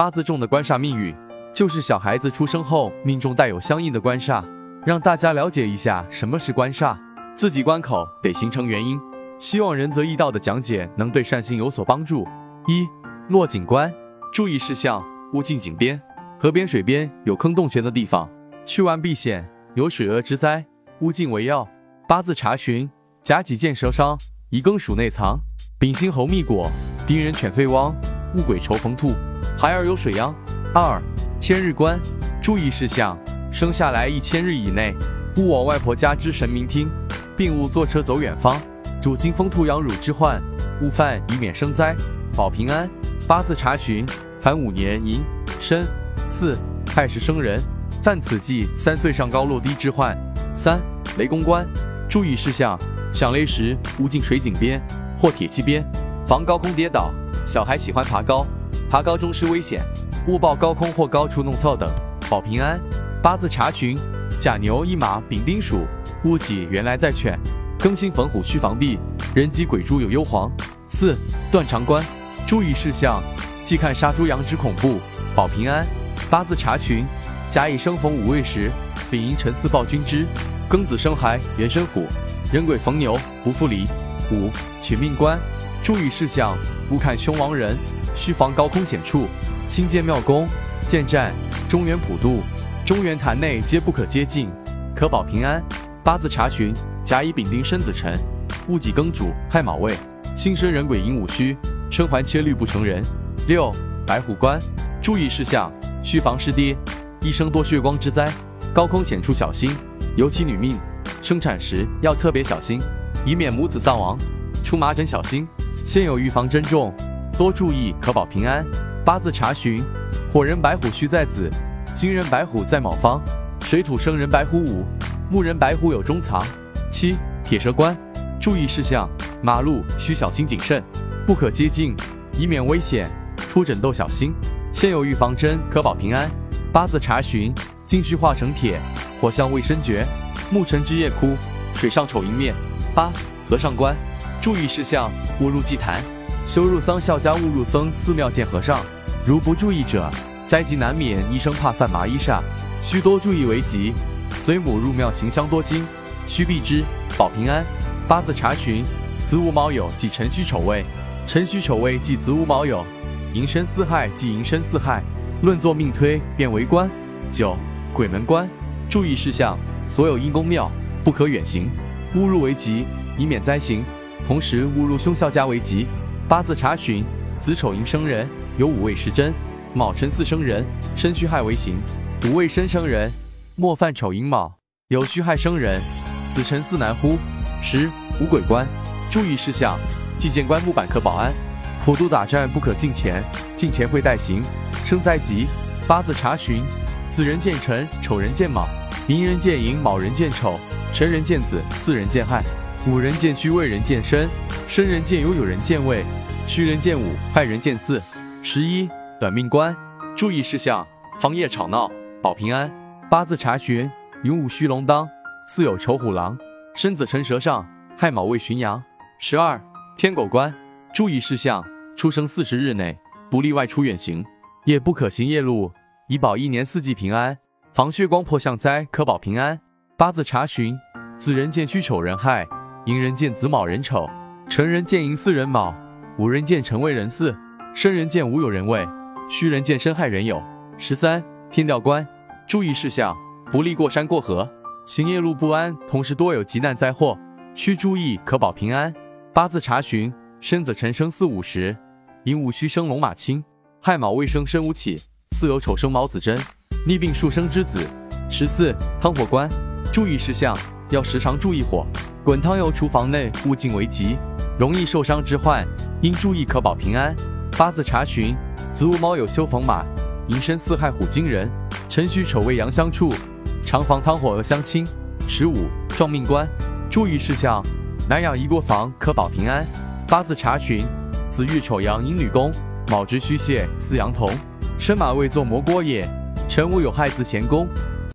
八字中的官煞命运，就是小孩子出生后命中带有相应的官煞，让大家了解一下什么是官煞，自己关口得形成原因。希望仁泽易道的讲解能对善心有所帮助。一落井关，注意事项：勿近井边、河边、水边有坑洞穴的地方，去完避险，有水厄之灾，勿近为要。八字查询：甲己见蛇伤，乙庚属内藏，丙辛猴蜜果，丁壬犬飞汪，戊癸丑逢兔。孩儿有水殃。二千日关，注意事项：生下来一千日以内，勿往外婆家之神明厅，并勿坐车走远方。主金风兔羊乳之患，勿犯，以免生灾，保平安。八字查询：凡五年寅申巳亥时生人，犯此忌三岁上高落低之患。三雷公关，注意事项：响雷时勿近水井边或铁器边，防高空跌倒。小孩喜欢爬高。爬高中失危险，勿报高空或高处弄跳等，保平安。八字查询：甲牛一马丙丁属，戊己原来在犬，庚辛逢虎需防避，人吉鬼猪有忧惶。四断肠关，注意事项：忌看杀猪羊之恐怖，保平安。八字查询：甲乙生逢五未时，丙寅辰巳报君之，庚子生孩元生虎，壬癸逢牛不复离。五取命关，注意事项：勿看凶亡人。需防高空险处，新建庙宫、建站、中原普渡、中原坛内皆不可接近，可保平安。八字查询：甲乙丙丁申子辰，戊己庚主亥卯未，辛申壬癸寅午戌，生还切律不成人。六白虎关，注意事项：需防失跌，一生多血光之灾，高空险处小心，尤其女命，生产时要特别小心，以免母子丧亡。出麻疹小心，现有预防针重。多注意，可保平安。八字查询：火人白虎须在子，金人白虎在卯方，水土生人白虎午，木人白虎有中藏。七铁蛇关，注意事项：马路需小心谨慎，不可接近，以免危险。出诊斗小心，现有预防针，可保平安。八字查询：金须化成铁，火象未生绝，木辰之夜哭，水上丑迎面。八和尚关，注意事项：勿入祭坛。修入丧孝家，勿入僧寺庙见和尚。如不注意者，灾吉难免。一生怕犯麻衣煞，需多注意为吉。随母入庙行香多金，须避之，保平安。八字查询：子午卯酉忌辰戌丑未，辰戌丑未忌子午卯酉，寅申巳亥忌寅申巳亥。论作命推，变为官。九鬼门关，注意事项：所有阴公庙不可远行，勿入为吉，以免灾行。同时误入凶孝家为吉。八字查询：子丑寅生人，有五位时针；卯辰巳生人，申戌亥为刑。五位申生人，莫犯丑寅卯；有戌亥生人，子辰巳难乎。十五鬼关，注意事项：祭见棺木板可保安，普渡打战不可近前，近前会带刑，生灾吉。八字查询：子人见辰，丑人见卯，寅人见寅，卯人见丑，辰人见子，巳人见亥，五人见虚，为人见申，申人见有，有人见未。戌人见午，亥人见巳。十一短命关，注意事项：防夜吵闹，保平安。八字查询：寅午戌龙当，巳酉丑虎狼，申子辰蛇上，亥卯未旬羊。十二天狗关，注意事项：出生四十日内不利外出远行，夜不可行夜路，以保一年四季平安。防血光破相灾，可保平安。八字查询：子人见戌丑人害，寅人见子卯人丑，辰人见寅巳人卯。五人见辰未人巳，申人见午有人未，戌人见申亥人酉。十三天吊官，注意事项：不利过山过河，行夜路不安，同时多有急难灾祸，需注意可保平安。八字查询：申子辰生巳午时，寅午戌生龙马青，亥卯未生申午起，巳酉丑生卯子真，逆病数生之子。十四汤火官，注意事项：要时常注意火，滚汤油厨房内勿进为吉。容易受伤之患，应注意可保平安。八字查询：子午卯酉修逢马，寅申巳亥虎惊人，辰戌丑未羊相处，常防汤火而相侵。十五撞命关，注意事项：南养一过房可保平安。八字查询：子欲丑阳寅女宫，卯直戌蟹巳羊同，申马未做磨锅也，辰午有亥子乾宫，